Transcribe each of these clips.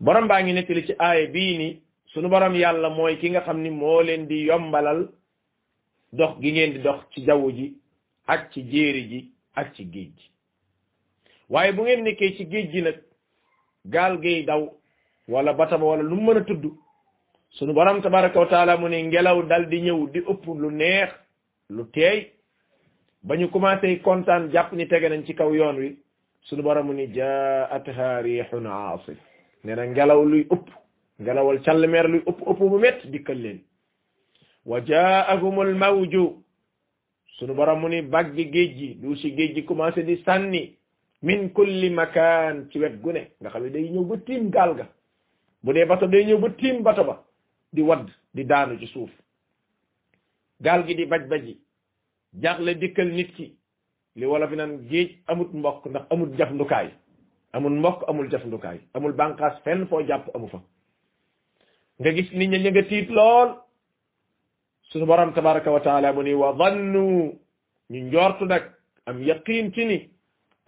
borom baa ngi nettali ci aaya bii ni sunu borom yàlla mooy ki nga xam ni moo leen di yombalal dox gi ngeen di dox ci jaww ji ak ci jéeri ji ak ci géej gi waaye bu ngeen nekkee ci géej gi nag gaal gay daw wala bataba wala lu mën a tudd sunu borom tabaraka wa taala mu ne ngelaw dal di ñëw di ëpp lu neex lu teey ba ñu commencé kontaan jàpp ni tege nañ ci kaw yoon wi suñu borom ni jaatha riihun aasif nee na ngelaw luy ëpp ngelawal callmeer luy ëpp ëpp bu métt dikkal leen wa jaahumul mawju suñu borom mu ni bagg géej gi du si géej gi commencé di sànni min kulli makaan ci wet gu ne nga xam ne day ñëw ba tiim gaal ga bu dee bato day ñëw ba tiim bato ba di wadd di daanu ci suuf gaal gi di baj baji jaaxle dikkal nit ki li wala fi naan géej amut mbokk ndax amul jafndukaay amul mbokk amul jafndukaay amul bànqaas fenn foo jàpp amu fa nga gis nit ña ña nga tiit lool suñu borom tabaraka wa taala mu ni wa dhannu ñu njortu nag am yaqiin ci ni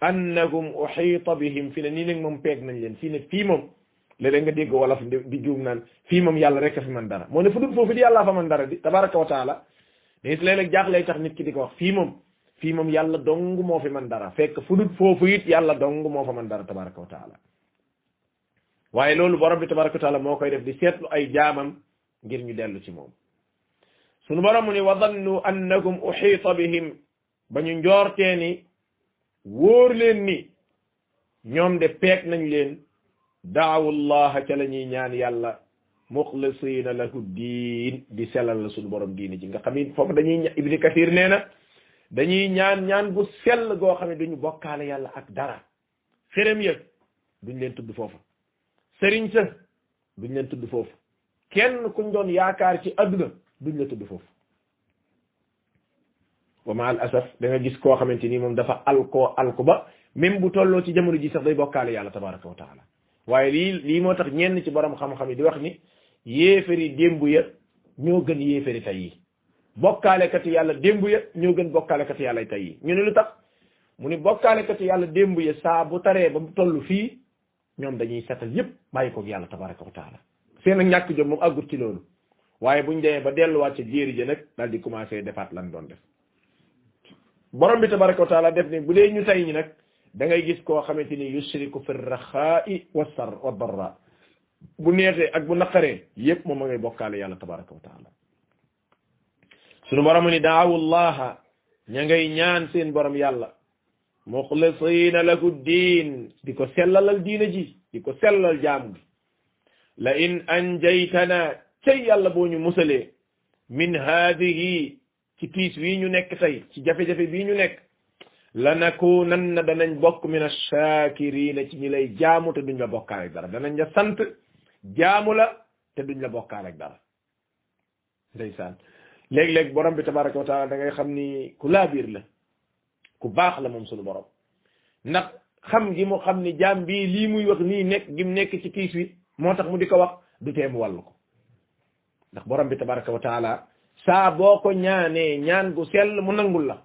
annahum uxiita bihim fi ne nii nag moom peeg nañ leen fii ne fii moom léeg-léeg nga dégg wolof di juum naan fii moom yàlla rek a fi man dara moo ne fu dul foofu di yàllaa fa man dara di tabaraka wa taala mais it léeg-léeg jaaxlee tax nit ki di ko wax fii moom fii moom yàlla dong moo fi man dara fekk fu dul foofu it yàlla dong moo fa man dara tabaraka wa taala waaye loolu borom bi tabaraka wa taala moo koy def di seetlu ay jaamam ngir ñu dellu ci moom sunu borom mu ni wa dannu annakum uxiita bihim ba ñu njoortee ni wóor leen ni ñoom de peeg nañ leen daawu llaha ca la ñuy ñaan yàlla muxlisina lahu diin di sellal la sunu borom diini ji nga xam ni foofu dañuy ña ibni kathir nee na dañuy ñaan ñaan gu sell goo xam ne duñu bokkaale yàlla ak dara xërëm ya duñ leen tudd foofu sëriñ sa duñ leen tudd foofu kenn kuñ doon yaakaar ci adduna duñ la tudd foofu wa ma al asaf da nga gis koo xamante ni moom dafa alko alko ba même bu tolloo ci jamono ji sax day bokkaale yàlla tabaraka wa taala waaye lii lii moo tax ñenn ci borom xam-xam yi di wax ni yéefari démb ya ñoo gën yéefari tey yi bokkaalekati yàlla démb ya ñoo gën bokkaalekati yàlla tey yi ñu ne lu tax mu ni bokkaalekati yàlla démb ya saa bu taree ba mu toll fii ñoom dañuy setal yépp bàyyi koog yàlla tabaraka wa taala seen ak ñàkk jom moom àggut ci loolu waaye buñ demee ba delluwaat ci jéeri ja nag daal di commencé defaat lan doon def borom bi tabaraka wa taala def ni bu dee ñu tey ñi nag da ngay gis koo xamante ni yushriku fi raxaa'i wa sar wa darra bu neexee ak bu naqaree yépp moom ma ngay bokkaale yàlla tabaraka wa taala sunu borom ni daawu llaha ña ngay ñaan seen borom yàlla muxlisiina lahu diin di ko sellalal diina ji di ko sellal jaam gi la in anjaytana cay yàlla boo ñu musalee min haadihi ci tiis wii ñu nekk tey ci jafe-jafe bii ñu nekk lanakunanna danañ bokk min ash-shakirina ci ñi lay jaamu te duñ la bokkaale ak dara danañ la sant jaamu la te duñ la bokkaale ak dara ndeysaan léeg-léeg borom bi tabaraka wa taala da ngay xam ni ku laabiir la ku baax la moom sunu borom ndax xam gi mu xam ni jaam bii lii muy wax nii nekk gi mu nekk ci tiis wi moo tax mu di ko wax du tee mu wàllu ko ndax borom bi tabaraka wa taala saa boo ko ñaanee ñaan gu sell mu nangul la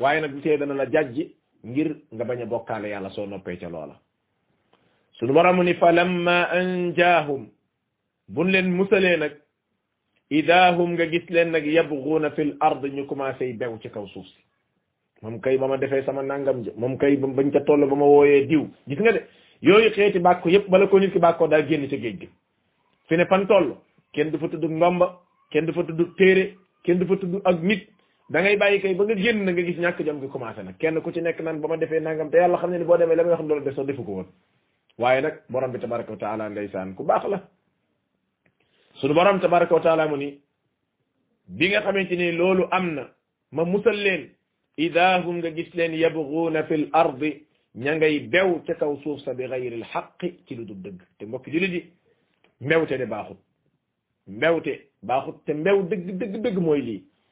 waaye nag du tee dana la jàjj ngir nga bañ a bokkaale yàlla soo noppee ca loola sunu borom ni fa lamma anjaahum buñ leen musalee nag ida hum nga gis leen nag yabghuuna fil ard ñu commencé bew ci kaw suuf si moom kay ba ma defee sama nangam ja moom kay bañ ca toll ba ma wooyee diw gis nga de yooyu xeeti bàkko yépp bala ko nit ki bàkkoo daa génn ca géej gi fi ne fan toll kenn du fa tudd ndomba kenn du fa tudd téere kenn du fa tudd ak nit da ngay bàyyi kay ba nga génn na nga gis ñàkk jom gi commencé nag kenn ku ci nekk naan ba ma defee nangam te yàlla xam ne ni boo demee la may wax loolu def sax defu ko woon waaye nag borom bi tabaraka wa taala ndeysaan ku baax la sunu borom tabaraka wa taala mu ni bi nga xamante ni loolu am na ma musal leen ida hum nga gis leen yabguuna fi l ardi ña ngay bew ca kaw suuf sa bi gayri lxaqi ci lu dul dëgg te mbokk jullit yi mbewte de baaxut mbewte baaxut te mbew dëgg dëgg dëgg mooy lii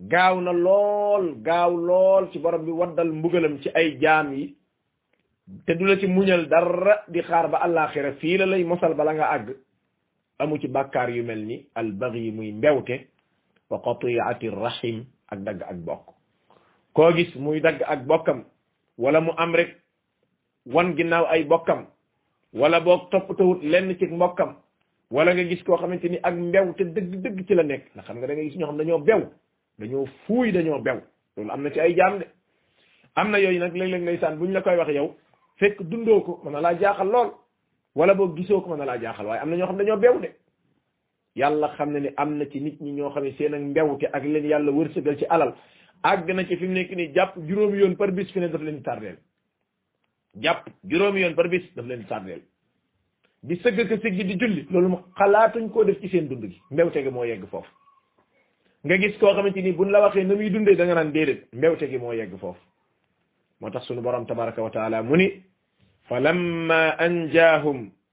gaaw na lool gaaw lool ci borom bi waddal mbugalam ci ay jaam yi te du la ci muñal dara di xaar ba àllaaxira fii la lay mosal bala nga àgg amu ci bàkkaar yu mel ni al baghi muy mbewte wa qati'ati rahim ak dagg ak bokk koo gis muy dagg ak bokkam wala mu am rek wan ginnaaw ay bokkam wala boog toppatawut lenn ci mbokkam wala nga gis koo xamante ni ak mbew te dëgg dëgg ci la nekk nga xam nga da nga gis ñoo xam dañoo bew dañoo fuuy dañoo bew loolu am na ci ay jaam de am na yooyu nag léeg-léeg ndeysaan buñ la koy wax yow fekk dundoo ko mën na laa jaaxal lool wala boog gisoo ko mën na laa jaaxal waaye am na ñoo xam dañoo bew de yàlla xam na ni am na ci nit ñi ñoo xam ne seen ak mbewte ak leen yàlla wërsëgal ci alal àgg na ci fi mu nekk nii jàpp juróomi yoon par bis fi ne daf leen di tardeel jàpp juróomi yoon par bis daf leen di tardeel di sëgg ka sëgg di julli loolu mu xalaatuñ koo def ci seen dund gi mbewte gi moo yegg foofu nga gis koo xamante ni buñ la waxee na muy dundee da nga naan déedéet mbewte gi moo yegg foofu moo tax sunu borom tabaraka wa taala mu ni fa lamma anjaahum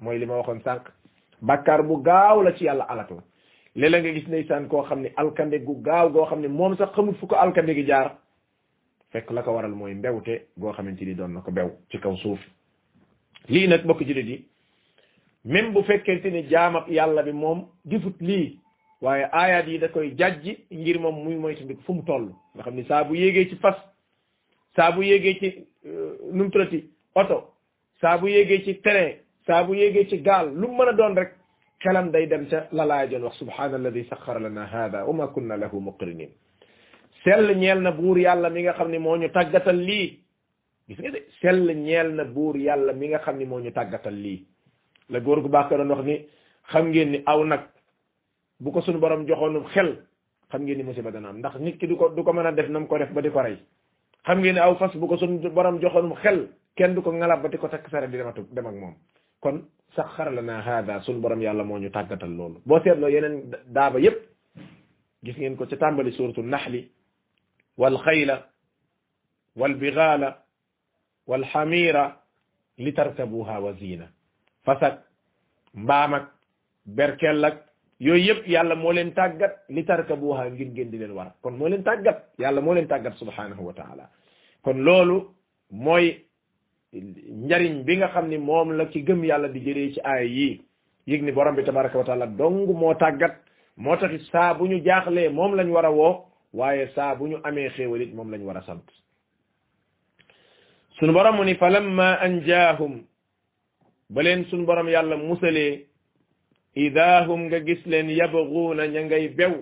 mooy li ma waxoon sànq bàkkaar bu gaaw la ci yàlla alak la léeg-léeg nga gis ndeysaan koo xam ne alkande gu gaaw goo xam ne moom sax xamul fu ko alkande gi jaar fekk la ko waral mooy mbewte goo xamante ni doon na ko bew ci kaw suuf lii nag bokk ci yi même bu fekkente ni jaamab yàlla bi moom defut lii waaye aayaat yi da koy jàjji ngir moom muy moytandiku fu mu toll nga xam ni saa bu yéegee ci fas saa bu yéegee ci nu mu tuddati oto saa bu yéegee ci train saa bu yéegee ci gaal lu mu mën a doon rek xelam day dem ca la laaya doon wax subhaana alladi saxara lana hada wa ma kunna lahu muqrinin sell ñeel na buur yàlla mi nga xam ne moo ñu tàggatal lii gis nga de sell ñeel na buur yàlla mi nga xam ne moo ñu tàggatal lii la góor gu baax ko doon wax ni xam ngeen ni aw nag bu ko suñu borom joxoonum xel xam ngeen ni musiba dana am ndax nit ki du ko du ko mën a def nam ko def ba di ko rey xam ngeen ne aw fas bu ko suñu borom joxoonum xel kenn du ko ngalab ba di ko takk sare di dematu dem ak moom kon saxara lanaa haada suñu borom yàlla moo ñu tàggatal loolu boo seetloo yeneen daaba yépp gis ngeen ko ca tàmbali suuratu naxli wal xayla wal bigaala wal xamiira li tarkabuha wa ziina fas ak mbaam ak berkel ak yooyu yëpp yàlla moo leen tàggat li tarkabuha ngir ngeen di leen war kon moo leen tàggat yàlla moo leen tàggat subhanahu wa taala kon loolu mooy njariñ bi nga xam ni moom la ci gëm yàlla di jëlee ci aaya yi yëg ni borom bi tabaraka wa taala dong moo tàggat moo taxit saa bu ñu jaaxlee moom lañ war a woo waaye saa bu ñu amee xéewal it moom lañ war a sant sunu borom mu ni falamma anjaahum ba leen sunu borom yàlla musalee idaahum nga gis leen yabguuna ña ngay bew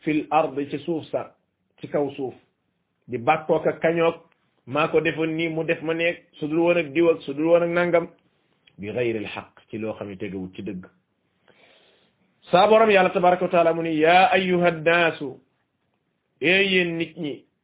fil ard ci suuf sa ci kaw suuf di bàkkook ak kañoog maa ko defoon nii mu def ma neeg su dul woon ak diw ak su dul woon ak nangam bi gayril xaq ci loo xam ne tegewut ci dëgg saa borom yàlla tabaraka wa taala mu ni yaa ayyuha nnaasu ee yéen nit ñi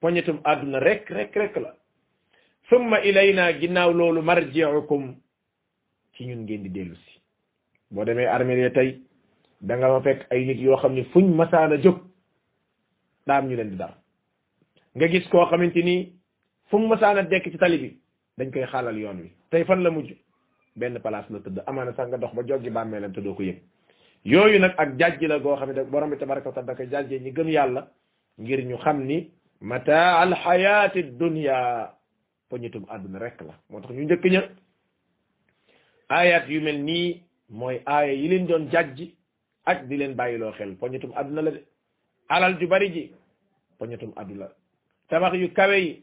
poñetum àdduna rek rek rek la summa ilayna ginnaaw loolu marji'ukum ci ñun ngeen di dellu si boo demee armée ya tey da nga fa fekk ay nit yoo xam ne fuñ masaana jóg daam ñu leen di dar nga gis koo xamante ni fu mu masaana dekk ci tali bi dañ koy xaalal yoon wi tey fan la mujj benn place la tëdd amaana sax nga dox ba joggi bàmmeelam te doo ko yëg yooyu nag ak jàjj la goo xam ne borom bi tabaraka wa taala da koy jàjjee ñi gëm yàlla ngir ñu xam ni mataa al xayaati dunya poñitum àdduna rek la moo tax ñu njëkk ña ayat yu mel nii mooy aaya yi leen doon jàjj ak di leen bàyyiloo xel poñitum àdduna la de alal ju bari ji poñitum àdduna la tabax yu kawe yi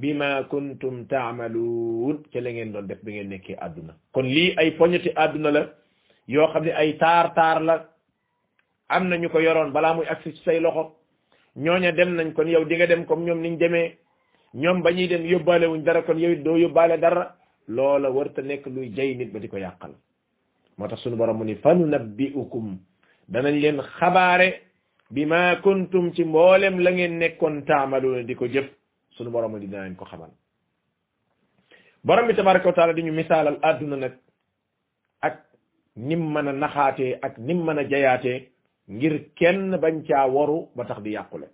bima kuntum taamaluun ca la ngeen doon def bi ngeen nekkee àdduna kon lii ay poñeti àdduna la yoo xam ne ay taar taar la am na ñu ko yoroon balaa muy agsi ci say loxo ñooña dem nañ kon yow di nga dem comme ñoom niñ demee ñoom ba ñuy dem yóbbaale wuñ dara kon yow it doo yóbbaale dara loola warta nekk luy jay nit ba di ko yàqal moo tax sunu borom mu ni fa nunabbi'ukum danañ leen xabaare bi ma kuntum ci mboolem la ngeen nekkoon taamaluuna di ko jëf sunu borom mu ni danañ ko xamal borom bi tabaraka wa taala di ñu misaalal àdduna nag ak nim mën a naxaatee ak nim mën a jayaatee ngir kenn bañ caa waru ba tax di yàqule